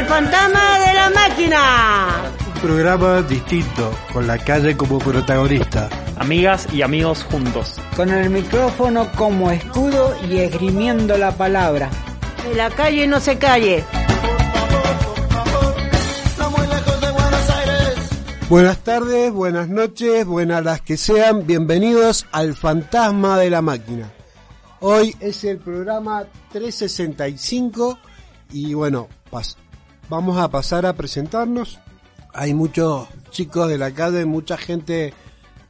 El fantasma de la máquina. Un programa distinto, con la calle como protagonista. Amigas y amigos juntos. Con el micrófono como escudo y esgrimiendo la palabra. De la calle no se calle. Buenas tardes, buenas noches, buenas las que sean, bienvenidos al Fantasma de la Máquina. Hoy es el programa 365 y bueno, vamos a pasar a presentarnos. Hay muchos chicos de la calle, mucha gente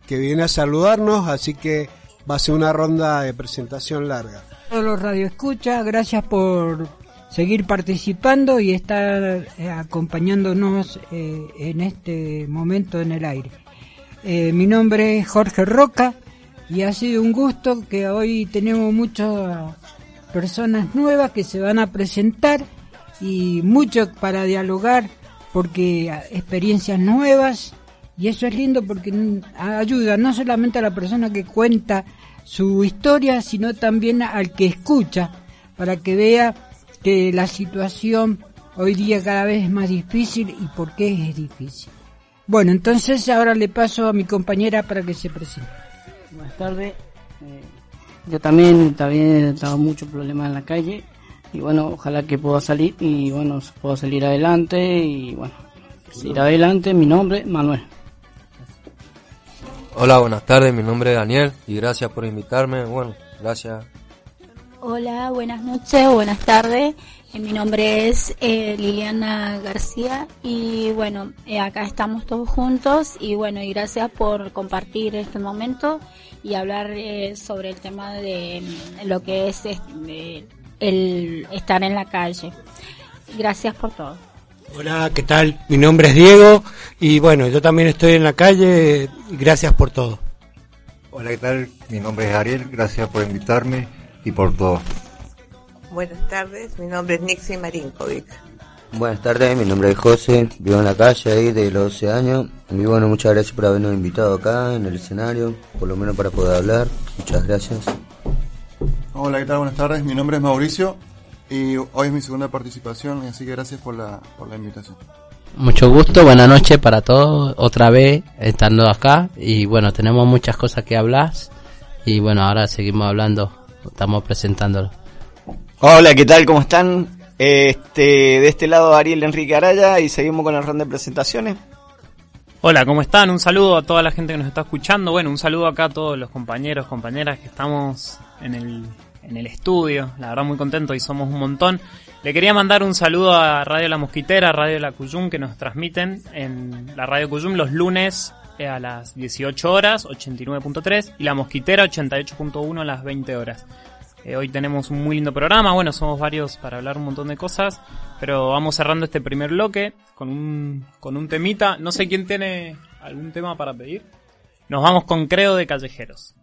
que viene a saludarnos, así que va a ser una ronda de presentación larga. Todos los radioescuchas, gracias por seguir participando y estar eh, acompañándonos eh, en este momento en el aire. Eh, mi nombre es Jorge Roca y ha sido un gusto que hoy tenemos muchas personas nuevas que se van a presentar y mucho para dialogar porque experiencias nuevas y eso es lindo porque ayuda no solamente a la persona que cuenta su historia sino también al que escucha para que vea que la situación hoy día cada vez es más difícil y por qué es difícil. Bueno, entonces ahora le paso a mi compañera para que se presente. Buenas tardes. Eh, yo también, también he tenido muchos problemas en la calle y bueno, ojalá que pueda salir y bueno, pueda salir adelante y bueno, ir adelante. Mi nombre, Manuel. Hola, buenas tardes. Mi nombre es Daniel y gracias por invitarme. Bueno, gracias Hola, buenas noches o buenas tardes. Eh, mi nombre es eh, Liliana García y bueno, eh, acá estamos todos juntos y bueno, y gracias por compartir este momento y hablar sobre el tema de mm, lo que es este, el estar en la calle. Gracias por todo. Hola, ¿qué tal? Mi nombre es Diego y bueno, yo también estoy en la calle. Gracias por todo. Hola, ¿qué tal? Mi nombre es Ariel, gracias por invitarme y por todo. Buenas tardes, mi nombre es Nixie Marinkovic. Buenas tardes, mi nombre es José, vivo en la calle ahí de los 12 años. Y bueno, muchas gracias por habernos invitado acá en el escenario, por lo menos para poder hablar. Muchas gracias. Hola, ¿qué tal? Buenas tardes, mi nombre es Mauricio y hoy es mi segunda participación, así que gracias por la, por la invitación. Mucho gusto, buenas noches para todos, otra vez estando acá y bueno, tenemos muchas cosas que hablar y bueno, ahora seguimos hablando estamos presentándolo. Hola, ¿qué tal? ¿Cómo están? Este, de este lado Ariel Enrique Araya y seguimos con el ronda de presentaciones. Hola, ¿cómo están? Un saludo a toda la gente que nos está escuchando. Bueno, un saludo acá a todos los compañeros, compañeras que estamos en el, en el estudio. La verdad muy contento y somos un montón. Le quería mandar un saludo a Radio La Mosquitera, Radio La Cuyum, que nos transmiten en la Radio Cuyum los lunes a las 18 horas, 89.3, y La Mosquitera, 88.1 a las 20 horas. Eh, hoy tenemos un muy lindo programa, bueno, somos varios para hablar un montón de cosas, pero vamos cerrando este primer bloque con un, con un temita. No sé quién tiene algún tema para pedir. Nos vamos con Creo de Callejeros.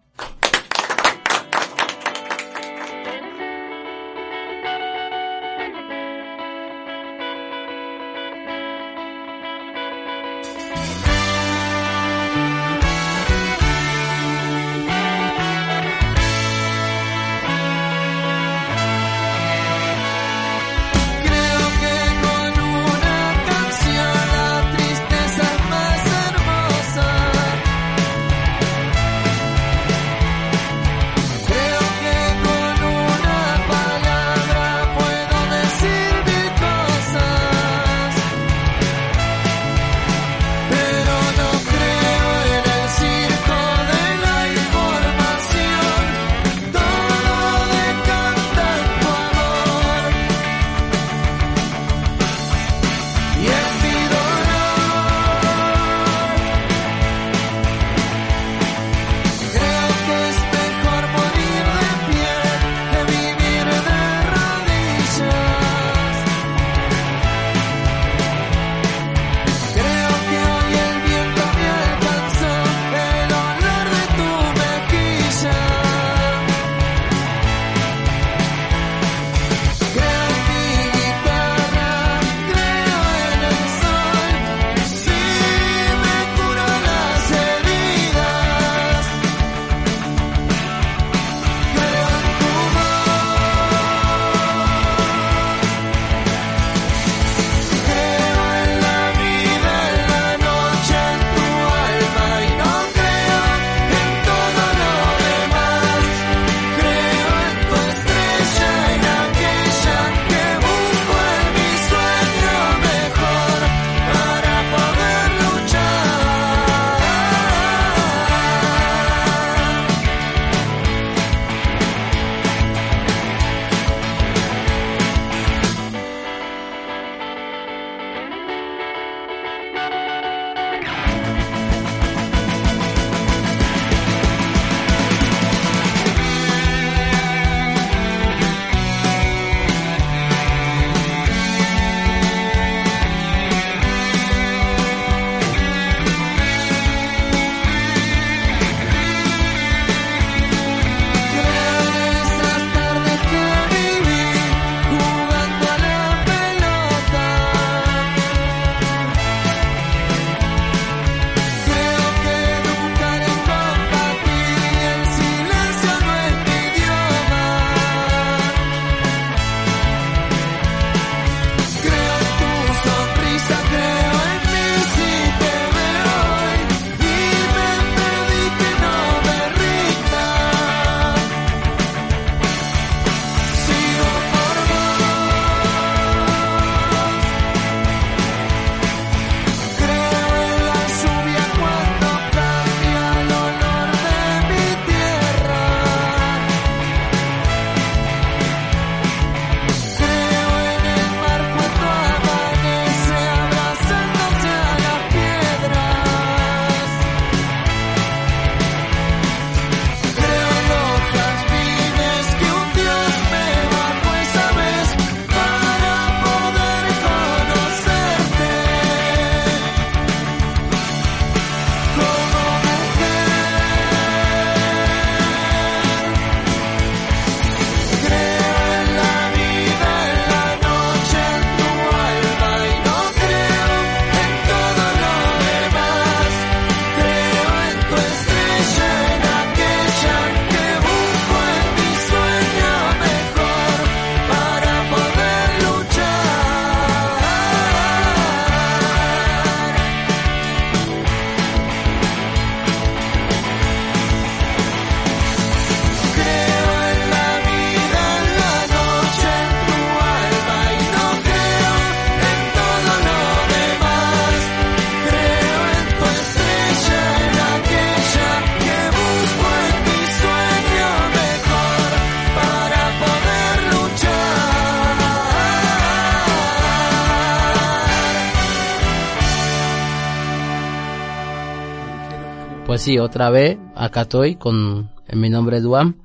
Sí, otra vez acá estoy con mi nombre es Duam.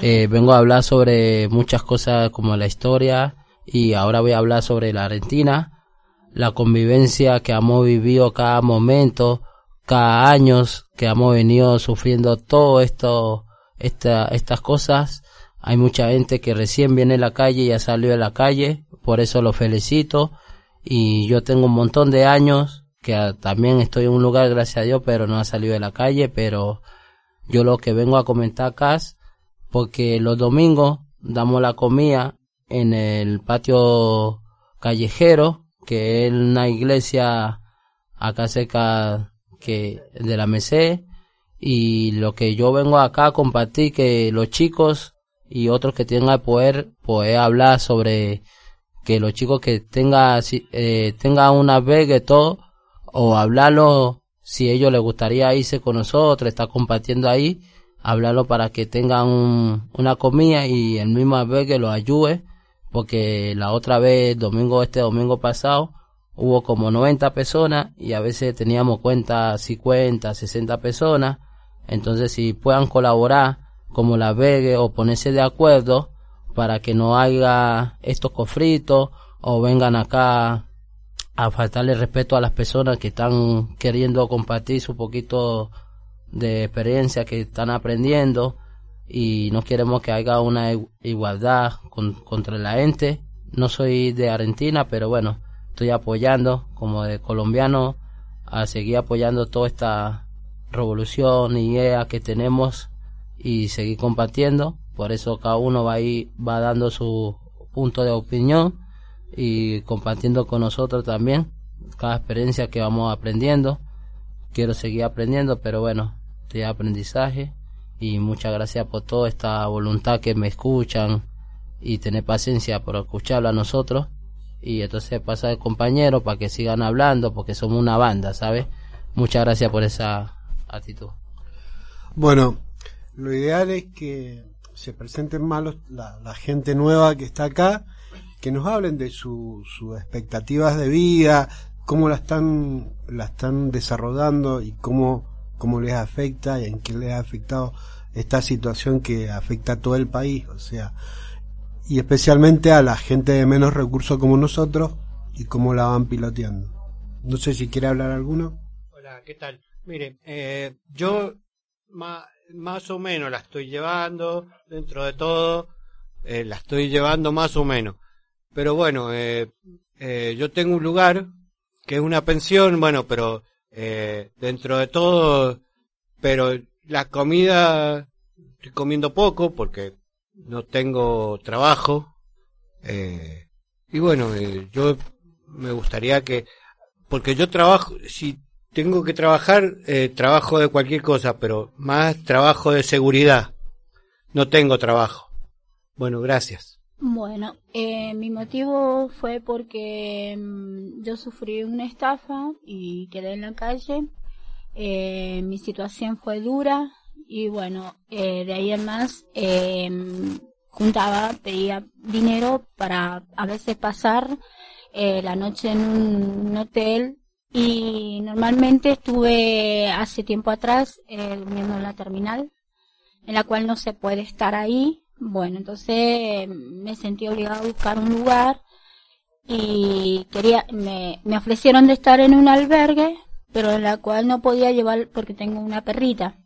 Eh, vengo a hablar sobre muchas cosas como la historia y ahora voy a hablar sobre la Argentina, la convivencia que hemos vivido cada momento, cada años que hemos venido sufriendo todo esto, esta, estas cosas. Hay mucha gente que recién viene a la calle y ya salió de la calle, por eso lo felicito. Y yo tengo un montón de años que también estoy en un lugar, gracias a Dios, pero no ha salido de la calle, pero yo lo que vengo a comentar acá es porque los domingos damos la comida en el patio callejero, que es una iglesia acá cerca que de la Merced, y lo que yo vengo acá a compartir que los chicos y otros que tengan poder poder hablar sobre que los chicos que tengan eh, tengan una vega y todo o hablarlo si ellos les gustaría irse con nosotros estar compartiendo ahí hablarlo para que tengan una comida y el mismo vez que lo ayude, porque la otra vez, domingo, este domingo pasado, hubo como 90 personas y a veces teníamos cuenta 50, 60 personas, entonces si puedan colaborar como la vegue o ponerse de acuerdo para que no haya estos conflictos o vengan acá a faltarle respeto a las personas que están queriendo compartir su poquito de experiencia que están aprendiendo y no queremos que haya una igualdad contra la gente. No soy de Argentina, pero bueno, estoy apoyando como de colombiano a seguir apoyando toda esta revolución y idea que tenemos y seguir compartiendo. Por eso cada uno va ahí, va dando su punto de opinión y compartiendo con nosotros también cada experiencia que vamos aprendiendo. Quiero seguir aprendiendo, pero bueno, de aprendizaje y muchas gracias por toda esta voluntad que me escuchan y tener paciencia por escucharlo a nosotros y entonces pasa de compañero para que sigan hablando porque somos una banda, ¿sabes? Muchas gracias por esa actitud. Bueno, lo ideal es que se presenten la, la, gente nueva que está acá, que nos hablen de sus expectativas de vida, cómo la están, la están desarrollando y cómo cómo les afecta y en qué les ha afectado esta situación que afecta a todo el país, o sea, y especialmente a la gente de menos recursos como nosotros y cómo la van piloteando. No sé si quiere hablar alguno. Hola, ¿qué tal? Mire, eh, yo más, más o menos la estoy llevando, dentro de todo, eh, la estoy llevando más o menos. Pero bueno, eh, eh, yo tengo un lugar que es una pensión, bueno, pero eh, dentro de todo, pero la comida estoy comiendo poco porque no tengo trabajo. Eh, y bueno, eh, yo me gustaría que, porque yo trabajo, si tengo que trabajar, eh, trabajo de cualquier cosa, pero más trabajo de seguridad. No tengo trabajo. Bueno, gracias. Bueno, eh, mi motivo fue porque mm, yo sufrí una estafa y quedé en la calle. Eh, mi situación fue dura y bueno, eh, de ahí en más eh, juntaba, pedía dinero para a veces pasar eh, la noche en un hotel y normalmente estuve hace tiempo atrás eh, durmiendo en la terminal en la cual no se puede estar ahí bueno, entonces me sentí obligada a buscar un lugar y quería, me, me ofrecieron de estar en un albergue, pero en la cual no podía llevar porque tengo una perrita.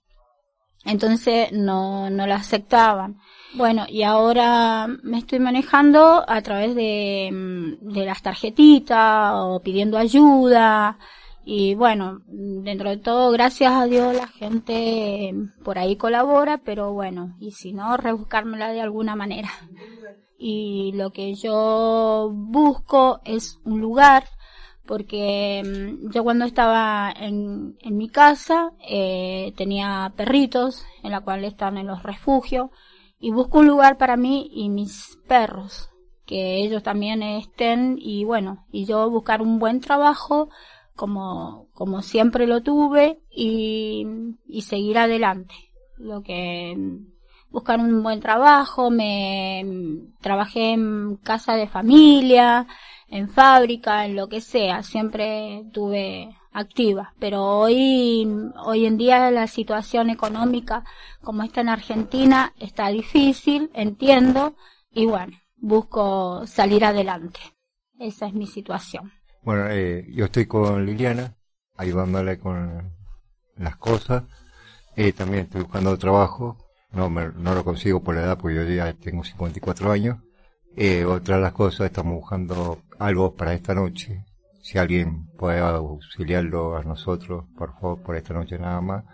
Entonces no, no la aceptaban. Bueno, y ahora me estoy manejando a través de, de las tarjetitas o pidiendo ayuda y bueno, dentro de todo, gracias a Dios la gente por ahí colabora, pero bueno, y si no, rebuscármela de alguna manera. Y lo que yo busco es un lugar, porque mm, yo cuando estaba en, en mi casa eh, tenía perritos, en la cual están en los refugios, y busco un lugar para mí y mis perros, que ellos también estén, y bueno, y yo buscar un buen trabajo, como, como siempre lo tuve y, y seguir adelante. Lo que buscar un buen trabajo, me trabajé en casa de familia, en fábrica, en lo que sea, siempre tuve activa. Pero hoy, hoy en día la situación económica como está en Argentina está difícil, entiendo, y bueno, busco salir adelante. Esa es mi situación. Bueno, eh, yo estoy con Liliana, ayudándole con las cosas. Eh, también estoy buscando trabajo. No, me- no lo consigo por la edad, porque yo ya tengo 54 años. Eh, otra de las cosas, estamos buscando algo para esta noche. Si alguien puede auxiliarlo a nosotros, por favor, por esta noche nada más.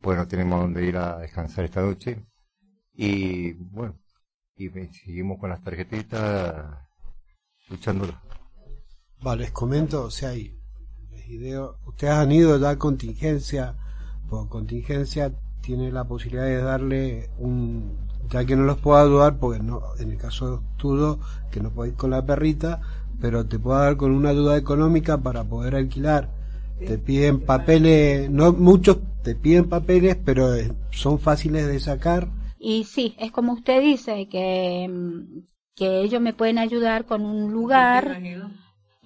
Pues no tenemos dónde ir a descansar esta noche. Y bueno, y seguimos con las tarjetitas luchándolas. Vale, les comento, o sea, y les ideo, ustedes han ido ya a contingencia, por contingencia tiene la posibilidad de darle un, ya que no los puedo ayudar, porque no, en el caso tuyo, que no podéis con la perrita, pero te puedo dar con una ayuda económica para poder alquilar. Te piden papeles, no muchos te piden papeles, pero eh, son fáciles de sacar. Y sí, es como usted dice, que, mm, que ellos me pueden ayudar con un lugar.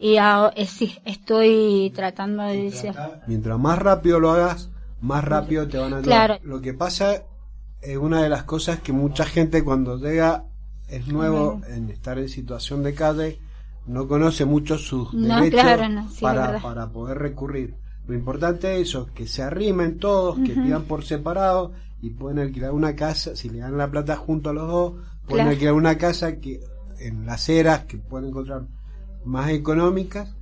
Y ahora, eh, sí, estoy tratando de decir. Mientras más rápido lo hagas, más rápido te van a ayudar. Claro. Lo que pasa es una de las cosas que mucha gente cuando llega es nuevo en estar en situación de calle, no conoce mucho sus No, derechos claro, no, sí, para, para poder recurrir. Lo importante es eso, que se arrimen todos, que pidan por separado y pueden alquilar una casa, si le dan la plata junto a los dos, pueden Claro. alquilar una casa que en las eras que pueden encontrar más económicas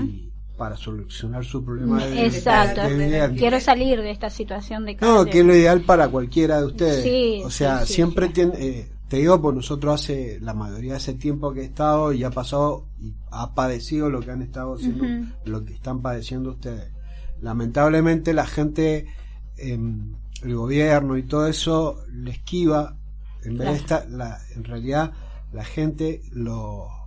y para solucionar su problema de, Exacto. de. Quiero salir de esta situación de calle. No, que es lo ideal para cualquiera de ustedes. Sí, o sea, sí, sí, siempre tiene, eh, te digo, pues nosotros hace la mayoría de ese tiempo que he estado y ha pasado y ha padecido lo que han estado haciendo, lo que están padeciendo ustedes. Lamentablemente la gente, em, el gobierno y todo eso le esquiva. En vez de estar, la, en realidad la gente lo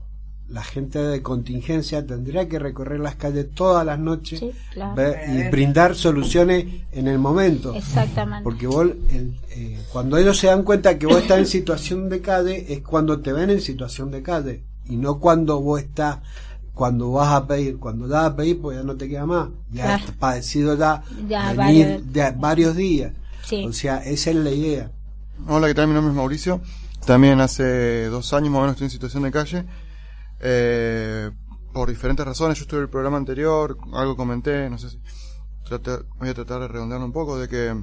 la gente de contingencia tendría que recorrer las calles todas las noches claro. ver- y brindar soluciones en el momento. Exactamente. Porque vos, el- eh, cuando ellos se dan cuenta que vos estás en situación de calle, es cuando te ven en situación de calle. Y no cuando vos estás, cuando vas a pedir. Cuando vas a pedir, pues ya no te queda más. Ya Claro. has padecido ya, Ya venir varios- de varios días. Sí. O sea, esa es la idea. Hola, ¿qué tal? Mi nombre es Mauricio. También hace dos años más o menos estoy en situación de calle. Eh, por diferentes razones, yo estuve en el programa anterior, algo comenté, no sé si voy a tratar de redondearlo un poco, de que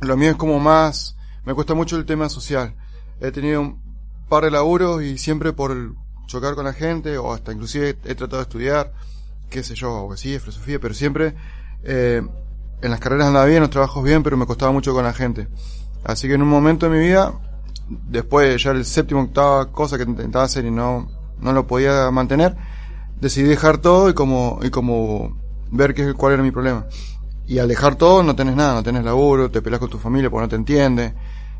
lo mío es como más, me cuesta mucho el tema social. He tenido un par de laburos y siempre por chocar con la gente, o hasta inclusive he tratado de estudiar, qué sé yo, abogacía, filosofía, pero siempre eh, en las carreras andaba bien, en los trabajos bien, pero me costaba mucho con la gente. Así que en un momento de mi vida, después de ya el séptimo, octava cosa que intentaba hacer y no, no lo podía mantener, decidí dejar todo y como, y como ver qué, cuál era mi problema. Y al dejar todo no tenés nada, no tenés laburo, te peleas con tu familia porque no te entiende,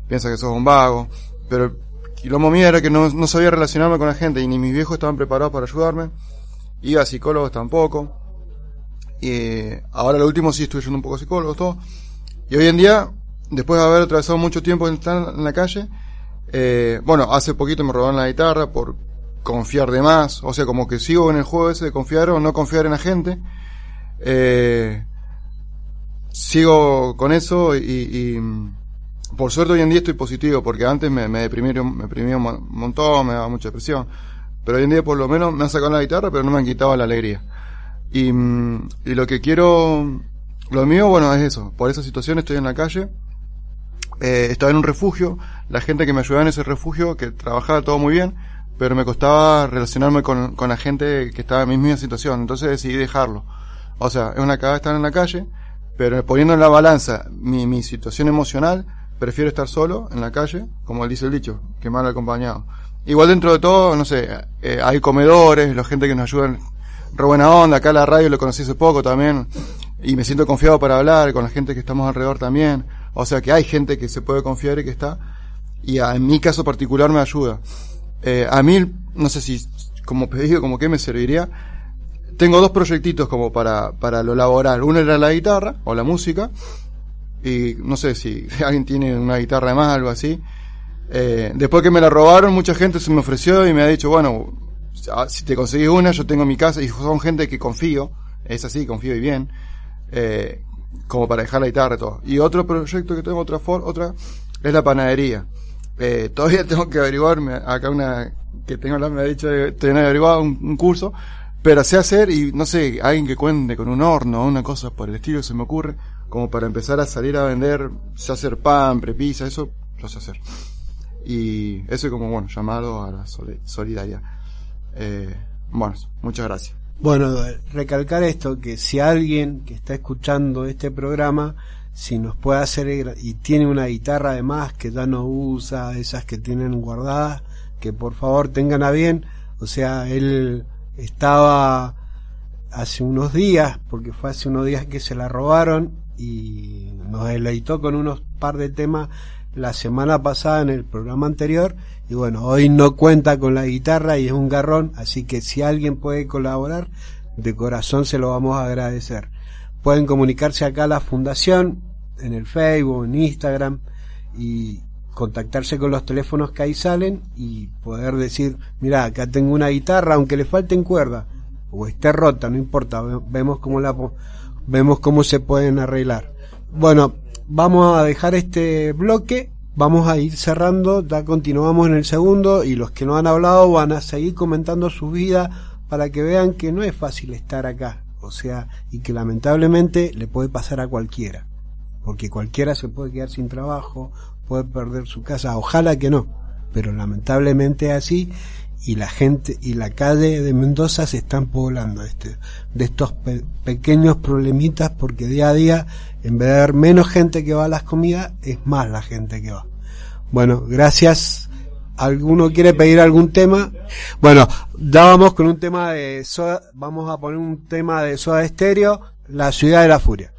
piensas que sos un vago, pero el quilombo mío era que no, no sabía relacionarme con la gente y ni mis viejos estaban preparados para ayudarme, iba a psicólogos tampoco, y eh, ahora lo último sí estoy yendo un poco a psicólogos, todo, y hoy en día, después de haber atravesado mucho tiempo en en la calle, eh, bueno, hace poquito me robaron la guitarra por confiar de más, o sea, como que sigo en el juego ese de confiar o no confiar en la gente. Eh, sigo con eso y, y, mm, por suerte hoy en día estoy positivo, porque antes me, me deprimieron, me deprimía un mon- montón, me daba mucha depresión. Pero hoy en día por lo menos me han sacado la guitarra, pero no me han quitado la alegría. Y, mm, lo que quiero, lo mío, bueno, es eso. Por esa situación estoy en la calle. Eh, estaba en un refugio. La gente que me ayudaba en ese refugio, que trabajaba todo muy bien, pero me costaba relacionarme con, con la gente que estaba en mi misma situación. Entonces decidí dejarlo. O sea, es una cagada estar en la calle, pero poniendo en la balanza mi, mi situación emocional, prefiero estar solo en la calle, como dice el dicho, que mal acompañado. Igual dentro de todo, no sé, eh, hay comedores, la gente que nos ayudan, re buena onda, acá la radio lo conocí hace poco también, y me siento confiado para hablar con la gente que estamos alrededor también. O sea que hay gente que se puede confiar y que está, y a- en mi caso particular me ayuda. Eh, a mí, no sé si como pedido, como que me serviría, tengo dos proyectitos como para, para lo laboral. Uno era la guitarra o la música. Y no sé si alguien tiene una guitarra de más, algo así. Eh, después que me la robaron, mucha gente se me ofreció y me ha dicho, bueno, ah, si te conseguís una, yo tengo mi casa. Y son gente que confío, es así, confío y bien, eh, como para dejar la guitarra y todo. Y otro proyecto que tengo, otra for, otra, es la panadería. Eh, todavía tengo que averiguarme, acá una que tengo la me ha dicho, tener averiguado un, un curso, pero sé hacer y no sé, alguien que cuente con un horno o una cosa por el estilo se me ocurre, como para empezar a salir a vender, sé hacer pan, prepisa, eso lo sé hacer. Y eso es como, bueno, llamado a la soli- solidaridad. Eh, bueno, muchas gracias. Bueno, recalcar esto, que si alguien que está escuchando este programa, si nos puede hacer y tiene una guitarra además que ya no usa, esas que tienen guardadas, que por favor tengan a bien, o sea, él estaba hace unos días, porque fue hace unos días que se la robaron y nos deleitó con unos par de temas la semana pasada en el programa anterior y bueno, hoy no cuenta con la guitarra y es un garrón, así que si alguien puede colaborar, de corazón se lo vamos a agradecer. Pueden comunicarse acá a la fundación, en el Facebook, en Instagram y contactarse con los teléfonos que ahí salen y poder decir, mira, acá tengo una guitarra, aunque le falten cuerdas o esté rota, no importa, ve- vemos cómo la vemos cómo se pueden arreglar. Bueno, vamos a dejar este bloque, vamos a ir cerrando, ya continuamos en el segundo y los que no han hablado van a seguir comentando su vida para que vean que no es fácil estar acá, o sea, y que lamentablemente le puede pasar a cualquiera, porque cualquiera se puede quedar sin trabajo, puede perder su casa, ojalá que no, pero lamentablemente es así y la gente y la calle de Mendoza se están poblando este, de estos pe- pequeños problemitas porque día a día en vez de haber menos gente que va a las comidas es más la gente que va. Bueno gracias alguno quiere pedir algún tema bueno ya vamos con un tema de Soda- vamos a poner un tema de Soda Estéreo la ciudad de la furia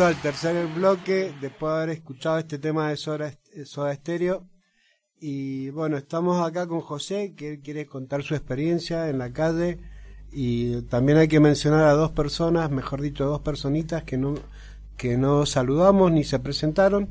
Al tercer bloque, después de haber escuchado este tema de Soda, Soda Stereo. Y bueno, estamos acá con José, que él quiere contar su experiencia en la calle. Y también hay que mencionar a dos personas, mejor dicho, dos personitas que no, que no saludamos ni se presentaron.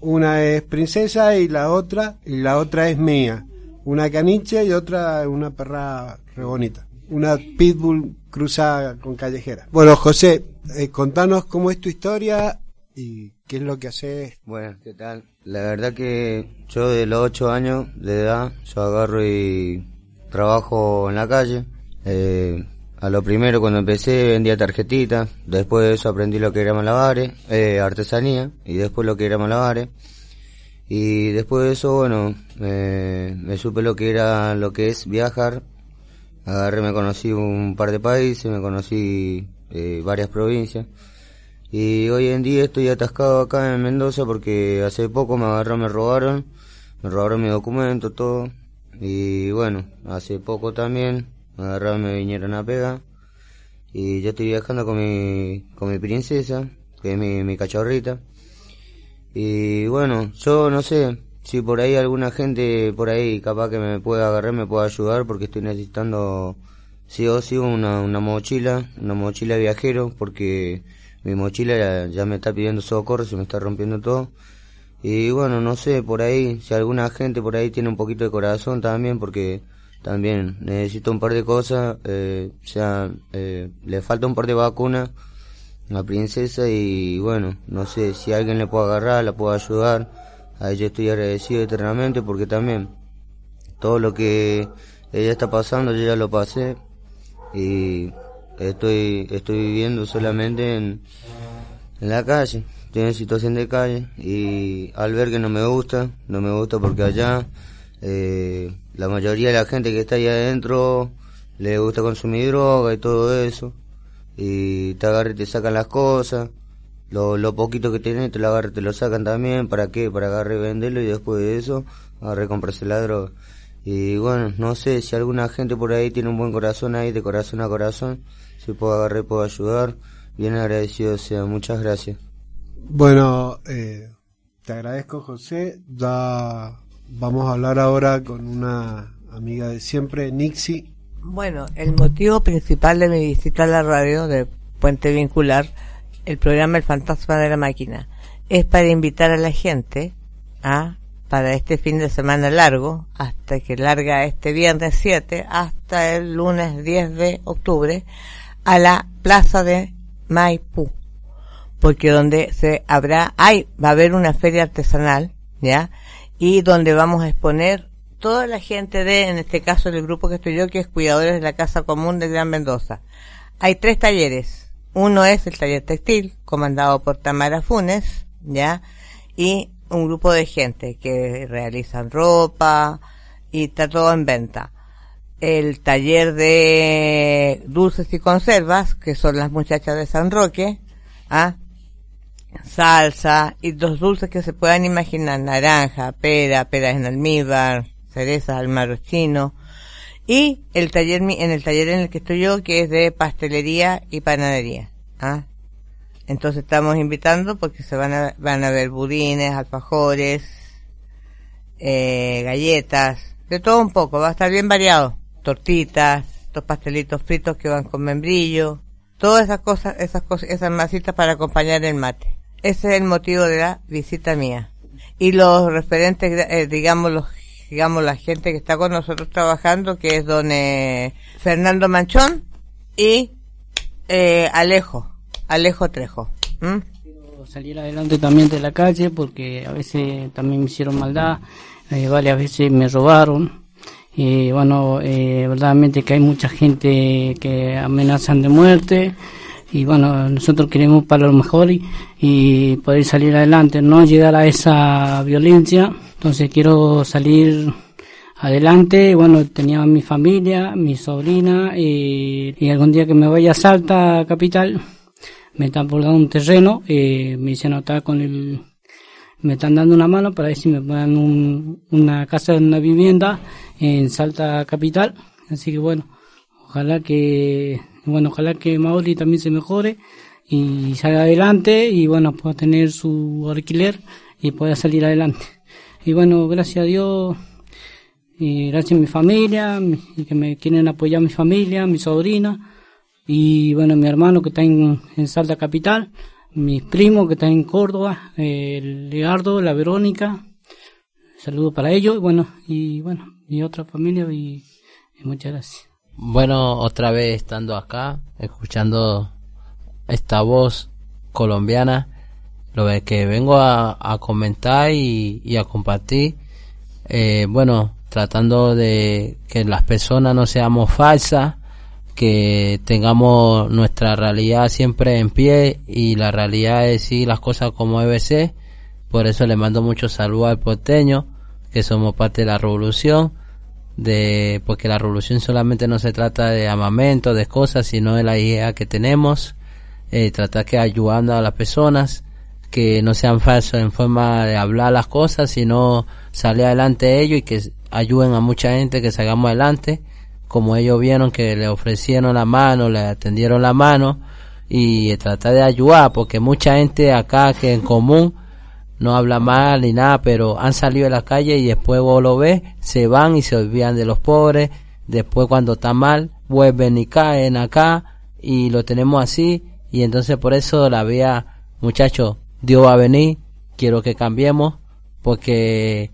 Una es Princesa y la otra, y la otra es mía. Una caniche y otra una perra re bonita. Una pitbull cruzada con callejera. Bueno, José, eh, contanos cómo es tu historia y qué es lo que haces. Bueno, ¿qué tal? La verdad que yo de los 8 años de edad, yo agarro y trabajo en la calle. Eh, a lo primero cuando empecé vendía tarjetitas, después de eso aprendí lo que era malabares, eh, artesanía, y después lo que era malabares. Y después de eso, bueno, me- me supe lo que era, lo que es viajar. Agarré, me conocí un par de países, me conocí eh, varias provincias. Y hoy en día estoy atascado acá en Mendoza porque hace poco me agarraron, me robaron, me robaron mi documento, todo. Y bueno, hace poco también me agarraron, me vinieron a pegar. Y yo estoy viajando con mi, con mi princesa, que es mi, mi cachorrita. Y bueno, yo no sé si por ahí alguna gente por ahí capaz que me pueda agarrar, me pueda ayudar porque estoy necesitando sí o sí una, una mochila, una mochila de viajero porque mi mochila ya, me está pidiendo socorro, se me está rompiendo todo. Y bueno, no sé, por ahí, si alguna gente por ahí tiene un poquito de corazón también porque también necesito un par de cosas, eh, o sea, eh, le falta un par de vacunas a princesa y bueno, no sé si alguien le puede agarrar, la puede ayudar, a ella estoy agradecido eternamente porque también todo lo que ella está pasando yo ya lo pasé y estoy estoy viviendo solamente en, en la calle, estoy en situación de calle y al ver que no me gusta, no me gusta porque allá eh, la mayoría de la gente que está ahí adentro le gusta consumir droga y todo eso. Y te agarran y te sacan las cosas. Lo, lo poquito que tienes te lo agarran y te lo sacan también. ¿Para qué? Para agarrar y venderlo y después de eso agarrar y comprarse la droga. Y bueno, no sé si alguna gente por ahí tiene un buen corazón ahí, de corazón a corazón. Si puedo agarrar y puedo ayudar. Bien agradecido sea. Muchas gracias. Bueno, eh, te agradezco José. Da Vamos a hablar ahora con una amiga de siempre, Nixie. Bueno, el motivo principal de mi visita a la radio de Puente Vincular, el programa El Fantasma de la Máquina, es para invitar a la gente a, para este fin de semana largo, hasta que larga este viernes 7, hasta el lunes 10 de octubre, a la Plaza de Maipú. Porque donde se habrá, hay, va a haber una feria artesanal, ¿ya? y donde vamos a exponer toda la gente de, en este caso el grupo que estoy yo, que es Cuidadores de la Casa Común de Gran Mendoza. Hay tres talleres. Uno es el taller textil, comandado por Tamara Funes, ¿ya? Y un grupo de gente que realizan ropa y está todo en venta. El taller de dulces y conservas, que son las muchachas de San Roque, ¿ah? salsa y los dulces que se puedan imaginar, naranja, pera, peras en almíbar, cerezas al marochino y el taller en el taller en el que estoy yo que es de pastelería y panadería. ¿ah? Entonces estamos invitando porque se van a, van a ver budines, alfajores, eh, galletas, de todo un poco, va a estar bien variado. Tortitas, estos pastelitos fritos que van con membrillo, todas esas cosas, esas cosas, esas masitas para acompañar el mate. Ese es el motivo de la visita mía. Y los referentes, eh, digamos, los, digamos, la gente que está con nosotros trabajando, que es don eh, Fernando Manchón y eh, Alejo, Alejo Trejo. Quiero salir adelante también de la calle porque a veces también me hicieron maldad, varias veces me robaron. Y bueno, verdaderamente que hay mucha gente que amenazan de muerte y bueno, nosotros queremos para lo mejor y, poder salir adelante, no llegar a esa violencia. Entonces quiero salir adelante. Bueno, tenía mi familia, mi sobrina y, algún día que me vaya a Salta, capital, me están por dar un terreno, eh, me dicen notar con el, me están dando una mano para ver si me dan un, una casa, una vivienda en Salta, capital. Así que bueno, ojalá que bueno, ojalá que Mauri también se mejore y salga adelante y bueno, pueda tener su alquiler y pueda salir adelante. Y bueno, gracias a Dios y gracias a mi familia, y que me quieren apoyar mi familia, mi sobrina y bueno, mi hermano que está en, Salta Capital, mis primos que están en Córdoba, el Legardo, la Verónica, saludo para ellos y bueno, y bueno, mi otra familia y muchas gracias. Bueno, otra vez estando acá, escuchando esta voz colombiana, lo que vengo a, comentar y, a compartir, eh, bueno, tratando de que las personas no seamos falsas, que tengamos nuestra realidad siempre en pie y la realidad es decir las cosas como debe ser. Por eso le mando mucho saludo al porteño, que somos parte de la revolución de porque la revolución solamente no se trata de armamento, de cosas, sino de la idea que tenemos, eh, tratar que ayudando a las personas, que no sean falsos en forma de hablar las cosas, sino salir adelante ellos y que ayuden a mucha gente que salgamos adelante, como ellos vieron que le ofrecieron la mano, le atendieron la mano y tratar de ayudar, porque mucha gente acá que en común no habla mal ni nada, pero han salido de la calle y después vos lo ves, se van y se olvidan de los pobres, después cuando está mal, vuelven y caen acá y lo tenemos así. Y entonces por eso la vía, muchachos, Dios va a venir, quiero que cambiemos porque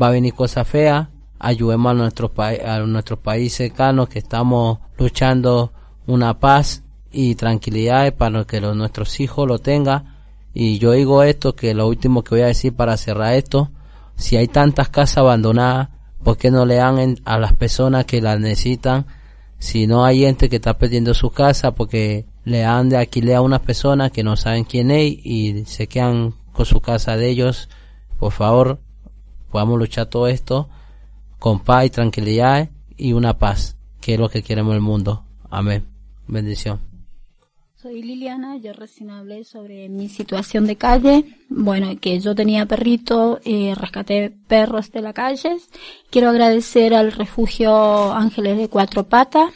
va a venir cosas feas, ayudemos a nuestros, a nuestros países cercanos que estamos luchando una paz y tranquilidad para que nuestros hijos lo tengan. Y yo digo esto, que lo último que voy a decir para cerrar esto, si hay tantas casas abandonadas, ¿por qué no le dan a las personas que las necesitan? Si no hay gente que está perdiendo su casa porque le dan de alquiler a unas personas que no saben quién es y se quedan con su casa de ellos, por favor, podamos luchar todo esto con paz y tranquilidad y una paz, que es lo que queremos el mundo. Amén. Bendición. Soy Liliana, yo recién hablé sobre mi situación de calle. Bueno, que yo tenía perrito, eh, rescaté perros de la calle. Quiero agradecer al refugio Ángeles de Cuatro Patas.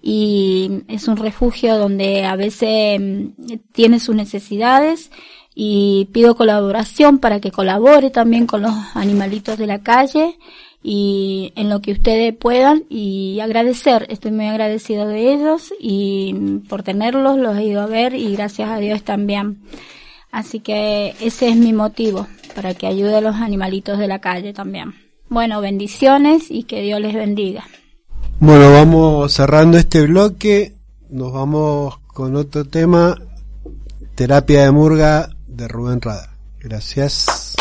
Y es un refugio donde a veces mm, tiene sus necesidades y pido colaboración para que colabore también con los animalitos de la calle y en lo que ustedes puedan y agradecer, estoy muy agradecido de ellos y mm, por tenerlos los he ido a ver y gracias a Dios también. Así que ese es mi motivo, para que ayude a los animalitos de la calle también. Bueno, bendiciones y que Dios les bendiga. Bueno, vamos cerrando este bloque. Nos vamos con otro tema. Terapia de Murga de Rubén Rada. Gracias.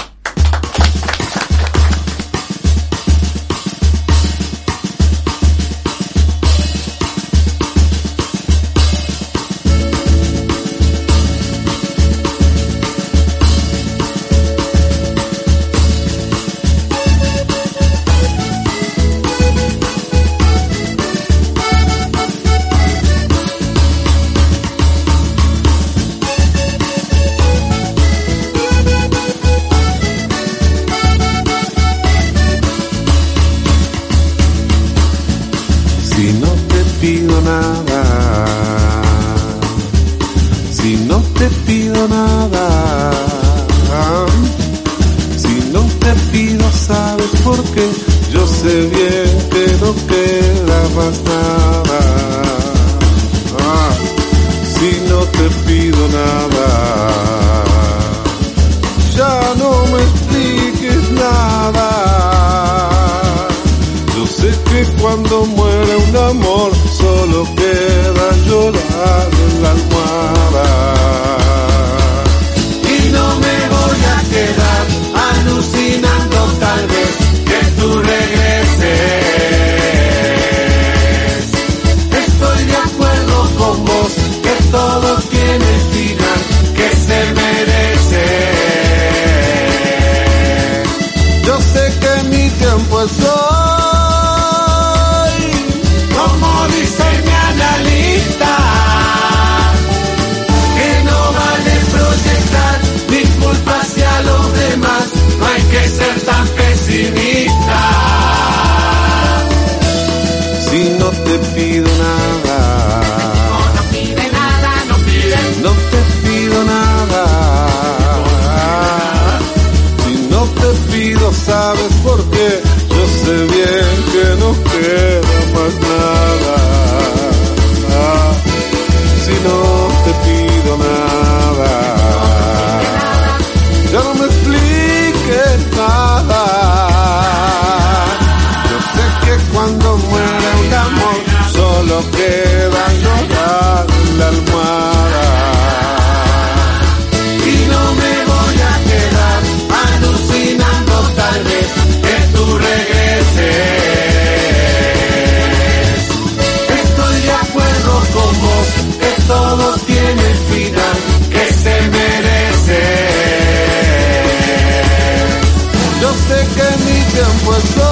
Bien que no queda más nada. Ah, si no te pido nada, ya no me expliques nada. Yo sé que cuando muere un amor tiempo estoy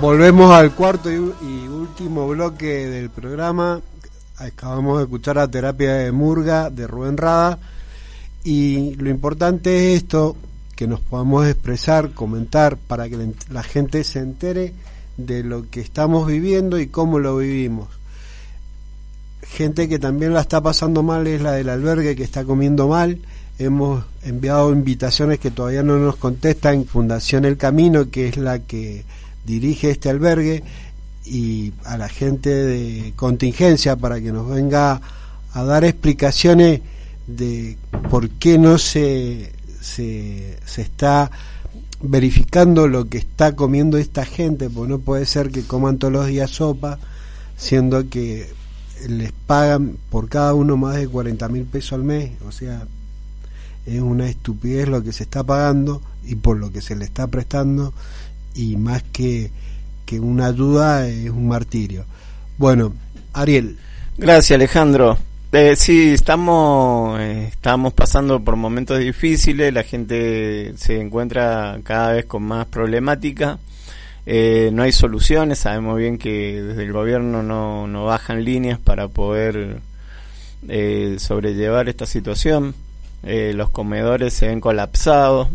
volvemos al cuarto y, último bloque del programa. Acabamos de escuchar la terapia de Murga de Rubén Rada. Y lo importante es esto, que nos podamos expresar, comentar, para que la gente se entere de lo que estamos viviendo y cómo lo vivimos. Gente que también la está pasando mal es la del albergue que está comiendo mal. Hemos enviado invitaciones que todavía no nos contestan. Fundación El Camino, que es la que dirige este albergue, y a la gente de contingencia para que nos venga a dar explicaciones de por qué no se, se, se está verificando lo que está comiendo esta gente, porque no puede ser que coman todos los días sopa, siendo que les pagan por cada uno más de 40 mil pesos al mes, o sea, es una estupidez lo que se está pagando y por lo que se le está prestando, y más que, que una ayuda es un martirio. Bueno, Ariel. Gracias, Alejandro. Eh, sí, estamos, eh, estamos pasando por momentos difíciles, la gente se encuentra cada vez con más problemática, eh, no hay soluciones, sabemos bien que desde el gobierno no, no bajan líneas para poder eh, sobrellevar esta situación, los comedores se ven colapsados,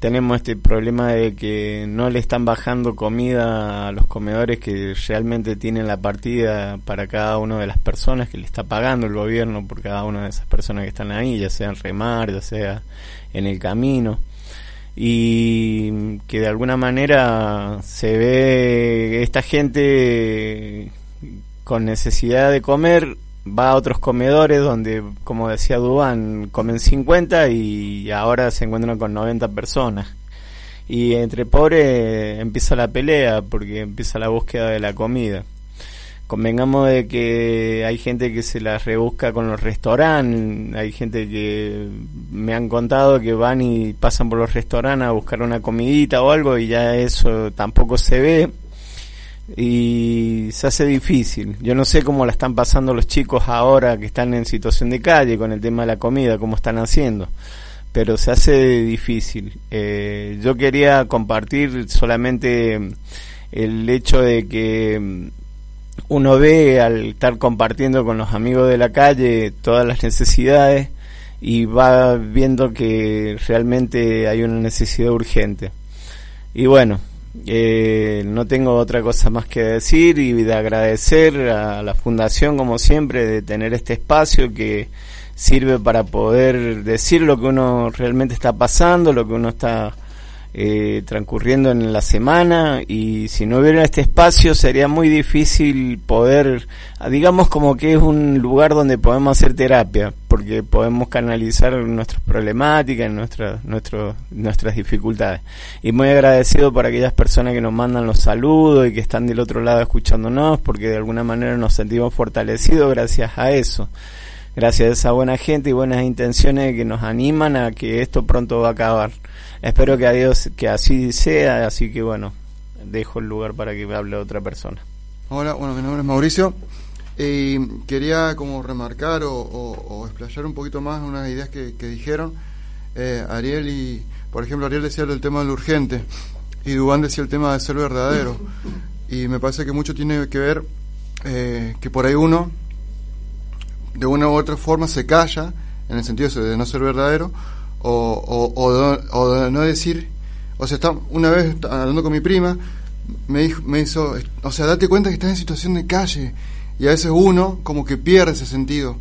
tenemos este problema de que no le están bajando comida a los comedores que realmente tienen la partida para cada una de las personas que le está pagando el gobierno por cada una de esas personas que están ahí, ya sea en remar, ya sea en el camino. Y que de alguna manera se ve esta gente con necesidad de comer va a otros comedores donde, como decía Dubán, comen 50 y ahora se encuentran con 90 personas. Y entre pobres empieza la pelea porque empieza la búsqueda de la comida. Convengamos de que hay gente que se la rebusca con los restaurantes, hay gente que me han contado que van y pasan por los restaurantes a buscar una comidita o algo y ya eso tampoco se ve y se hace difícil. Yo no sé cómo la están pasando los chicos ahora que están en situación de calle con el tema de la comida, cómo están haciendo, pero se hace difícil. Eh, yo quería compartir solamente el hecho de que uno ve al estar compartiendo con los amigos de la calle todas las necesidades y va viendo que realmente hay una necesidad urgente. Y bueno, eh, no tengo otra cosa más que decir y de agradecer a la Fundación, como siempre, de tener este espacio que sirve para poder decir lo que uno realmente está pasando, lo que uno está eh, transcurriendo en la semana y si no hubiera este espacio sería muy difícil poder, digamos como que es un lugar donde podemos hacer terapia, porque podemos canalizar nuestras problemáticas, nuestras, nuestros, nuestras dificultades. Y muy agradecido por aquellas personas que nos mandan los saludos y que están del otro lado escuchándonos, porque de alguna manera nos sentimos fortalecidos gracias a eso gracias a esa buena gente y buenas intenciones que nos animan a que esto pronto va a acabar. Espero que a Dios que así sea, así que bueno, dejo el lugar para que me hable otra persona. Hola, bueno, mi nombre es Mauricio. Y quería como remarcar o, o, o explayar un poquito más unas ideas que, que dijeron eh, Ariel y, por ejemplo, Ariel decía el tema del urgente y Dubán decía el tema de ser verdadero. Y me parece que mucho tiene que ver eh, que por ahí uno de una u otra forma se calla, en el sentido de no ser verdadero, o, o, o, de, o de no decir, o sea, está, una vez hablando con mi prima, me, dijo, me hizo, o sea, date cuenta que estás en situación de calle, y a veces uno como que pierde ese sentido,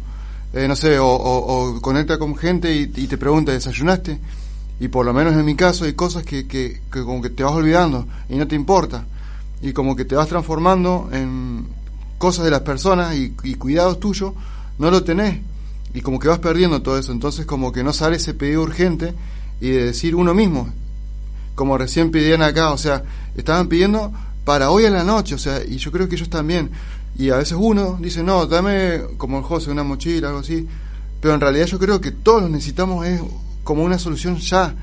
eh, no sé, o, conecta con gente y, y, te pregunta, ¿desayunaste? Y por lo menos en mi caso hay cosas que, que, que como que te vas olvidando y no te importa, y como que te vas transformando en cosas de las personas y, y cuidados tuyos, no lo tenés. Y como que vas perdiendo todo eso, entonces como que no sale ese pedido urgente y de decir uno mismo, como recién pidían acá, o sea, estaban pidiendo para hoy a la noche, o sea, y yo creo que ellos también, y a veces uno dice, no, dame como el José, una mochila, algo así, pero en realidad yo creo que todos lo necesitamos es como una solución ya,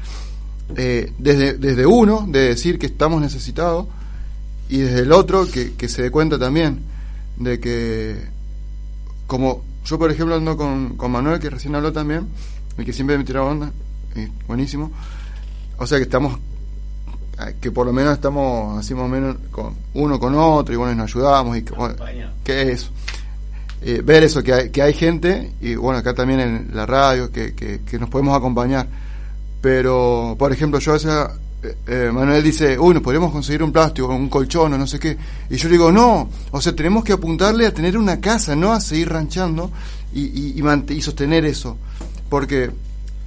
eh, desde, desde uno, de decir que estamos necesitados, y desde el otro que, que se dé cuenta también de que como yo, por ejemplo, ando con, con Manuel, que recién habló también, y que siempre me tiraba onda, y buenísimo. O sea que estamos que por lo menos estamos así más o menos con uno con otro y bueno, nos ayudamos y que, bueno, que es eso. Eh, ver eso, que hay, que hay gente, y bueno, acá también en la radio, que, que, que nos podemos acompañar. Pero, por ejemplo, yo a veces, eh, Manuel dice, uy, nos podríamos conseguir un plástico, un colchón o no sé qué. Y yo digo, no, o sea, tenemos que apuntarle a tener una casa, no a seguir ranchando y, y, y, sostener eso. Porque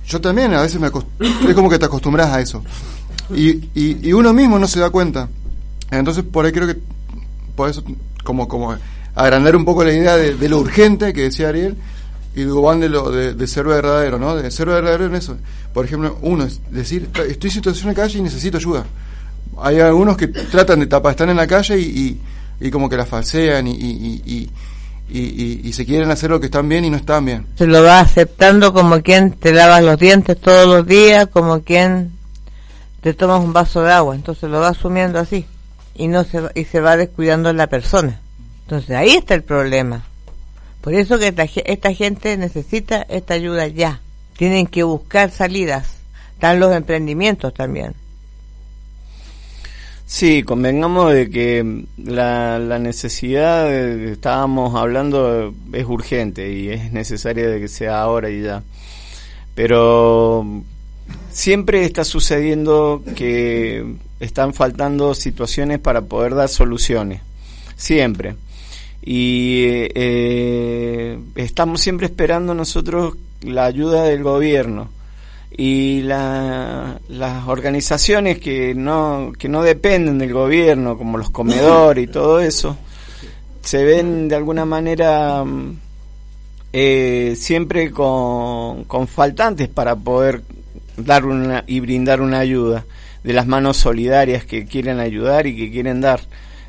yo también a veces me es como que te acostumbras a eso. Y, uno mismo no se da cuenta. Entonces, por ahí creo que, por eso, como, como agrandar un poco la idea de, lo urgente que decía Ariel y van de lo de, de ser verdadero, ¿no? De ser verdadero en eso. Por ejemplo, uno es decir, "Está- estoy en situación de calle y necesito ayuda. Hay algunos que tratan de tapar, están en la calle y, y, y como que la falsean y, y, y, se quieren hacer lo que están bien y no están bien. Se lo va aceptando como quien te lavas los dientes todos los días, como quien te tomas un vaso de agua, entonces lo va asumiendo así y no se y se va descuidando la persona. Entonces ahí está el problema. Por eso que esta, esta gente necesita esta ayuda ya. Tienen que buscar salidas. Están los emprendimientos también. Sí, convengamos de que la, la necesidad estábamos hablando es urgente y es necesaria de que sea ahora y ya. Pero siempre está sucediendo que están faltando situaciones para poder dar soluciones. Siempre. Y eh, estamos siempre esperando nosotros la ayuda del gobierno y la- las organizaciones que no que no dependen del gobierno como los comedores y todo eso se ven de alguna manera mm, eh, siempre con, con faltantes para poder dar una y brindar una ayuda de las manos solidarias que quieren ayudar y que quieren dar.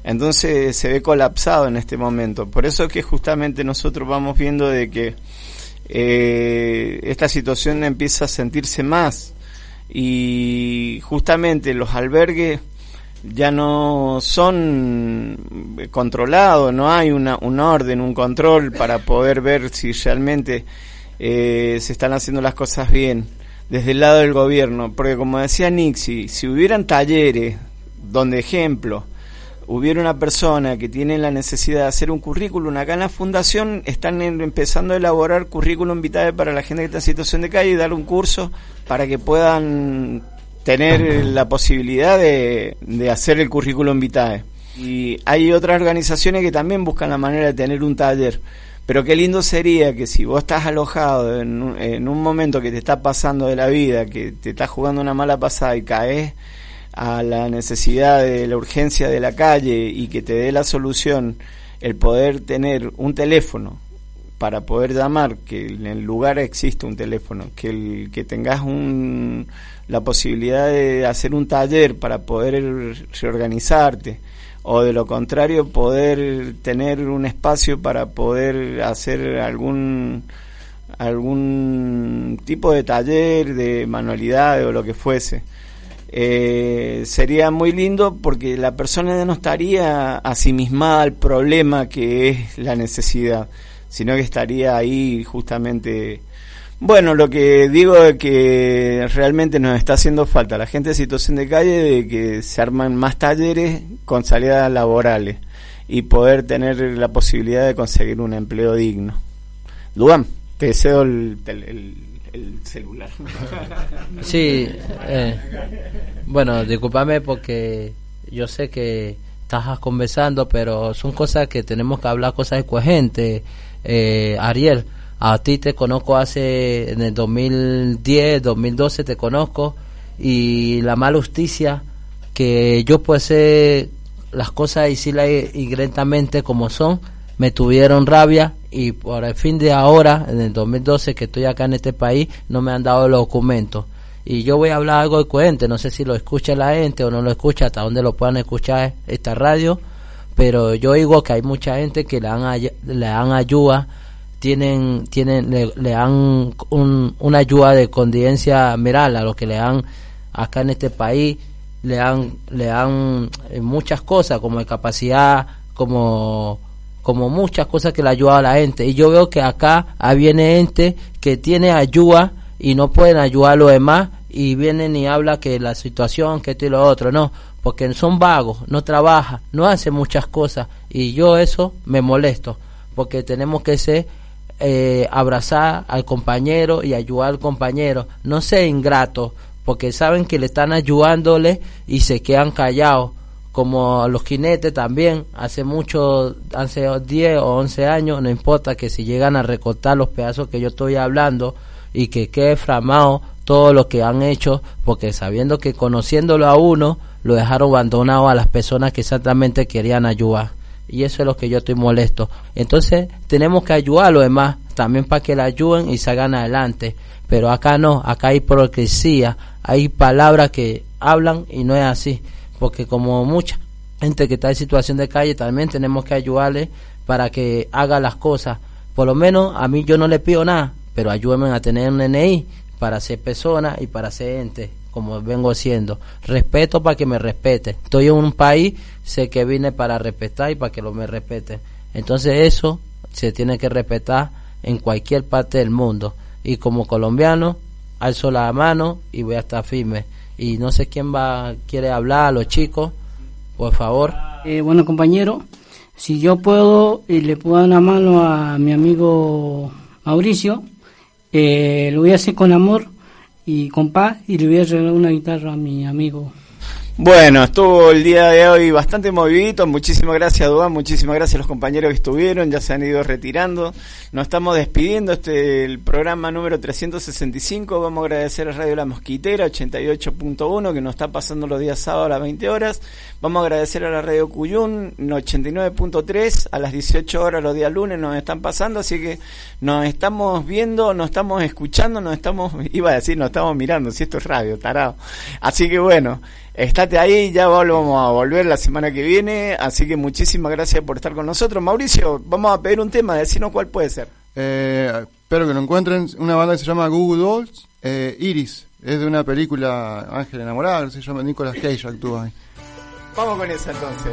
Entonces se ve colapsado en este momento. Por eso es que justamente nosotros vamos viendo de que eh, esta situación empieza a sentirse más. Y justamente los albergues ya no son controlados, no hay una, un orden, un control para poder ver si realmente eh, se están haciendo las cosas bien desde el lado del gobierno, porque como decía Nixie, si hubieran talleres donde ejemplo hubiera una persona que tiene la necesidad de hacer un currículum, acá en la fundación están empezando a elaborar currículum vitae para la gente que está en situación de calle y dar un curso para que puedan tener la posibilidad de, de hacer el currículum vitae. Y hay otras organizaciones que también buscan la manera de tener un taller. Pero qué lindo sería que si vos estás alojado en un, en un momento que te está pasando de la vida, que te estás jugando una mala pasada y caes a la necesidad de la urgencia de la calle y que te dé la solución el poder tener un teléfono para poder llamar, que en el lugar existe un teléfono, que, el, que tengas un, la posibilidad de hacer un taller para poder reorganizarte, o de lo contrario poder tener un espacio para poder hacer algún algún tipo de taller de manualidades o lo que fuese eh, sería muy lindo porque la persona no estaría asimismada al problema que es la necesidad, sino que estaría ahí justamente... Bueno, lo que digo es que realmente nos está haciendo falta la gente en situación de calle de que se arman más talleres con salidas laborales y poder tener la posibilidad de conseguir un empleo digno. Luan, te deseo el- el celular. Sí, eh, bueno, discúlpame porque yo sé que estás conversando, pero son cosas que tenemos que hablar, cosas coherentes. Eh, Ariel, a ti te conozco hace, en el 2010, 2012 te conozco, y la mala justicia que yo puedo las cosas y decirlas directamente como son, me tuvieron rabia y por el fin de ahora, en el 2012 que estoy acá en este país, no me han dado los documentos. Y yo voy a hablar algo de coherente, no sé si lo escucha la gente o no lo escucha, hasta dónde lo puedan escuchar esta radio, pero yo digo que hay mucha gente que le ay- le dan ayuda, tienen, tienen, le, le dan un- una ayuda de condiencia, mirar a lo que le dan acá en este país, le dan, le dan eh, muchas cosas como discapacidad, como como muchas cosas que le ayudan a la gente. Y yo veo que acá viene gente que tiene ayuda y no pueden ayudar a los demás y vienen y hablan que la situación, que esto y lo otro, no, porque son vagos, no trabajan, no hacen muchas cosas. Y yo eso me molesto, porque tenemos que ser eh, abrazar al compañero y ayudar al compañero, no ser ingrato, porque saben que le están ayudándole y se quedan callados como los jinetes también, hace mucho, hace 10 o 11 años, no importa que si llegan a recortar los pedazos que yo estoy hablando y que quede framado todo lo que han hecho, porque sabiendo que conociéndolo a uno, lo dejaron abandonado a las personas que exactamente querían ayudar. Y eso es lo que yo estoy molesto. Entonces tenemos que ayudar a los demás también para que la ayuden y salgan adelante. Pero acá no, acá hay hipocresía, hay palabras que hablan y no es así porque como mucha gente que está en situación de calle también tenemos que ayudarle para que haga las cosas. Por lo menos a mí yo no le pido nada, pero ayúdenme a tener un NI para ser persona y para ser ente, como vengo siendo. Respeto para que me respete. Estoy en un país, sé que vine para respetar y para que lo me respete. Entonces eso se tiene que respetar en cualquier parte del mundo. Y como colombiano, alzo la mano y voy a estar firme y no sé quién va quiere hablar a los chicos por favor. Eh, bueno compañero si yo puedo y le puedo dar una mano a mi amigo Mauricio eh, lo voy a hacer con amor y con paz y le voy a regalar una guitarra a mi amigo bueno, estuvo el día de hoy bastante movidito. Muchísimas gracias, Duan. Muchísimas gracias a los compañeros que estuvieron. Ya se han ido retirando. Nos estamos despidiendo. Este el programa número 365. Vamos a agradecer a Radio La Mosquitera 88.1 que nos está pasando los días sábados a las 20 horas. Vamos a agradecer a la Radio Cuyún 89.3 a las 18 horas los días lunes nos están pasando. Así que nos estamos viendo, nos estamos escuchando, nos estamos, iba a decir, nos estamos mirando. Si esto es radio, tarado. Así que bueno. Estate ahí, ya vamos a volver la semana que viene, así que muchísimas gracias por estar con nosotros. Mauricio, vamos a pedir un tema, decirnos cuál puede ser. Eh, espero que lo encuentren, una banda que se llama Google Dolls, eh, Iris, es de una película Ángel enamorado, se llama Nicolas Cage, actúa ahí. Vamos con esa entonces.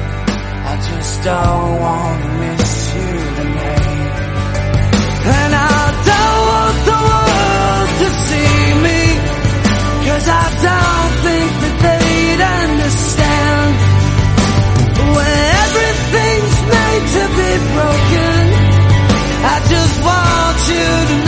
just don't wanna miss you tonight. And I don't want the world to see me Cause I don't think that they'd understand. When everything's made to be broken I just want you to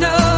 know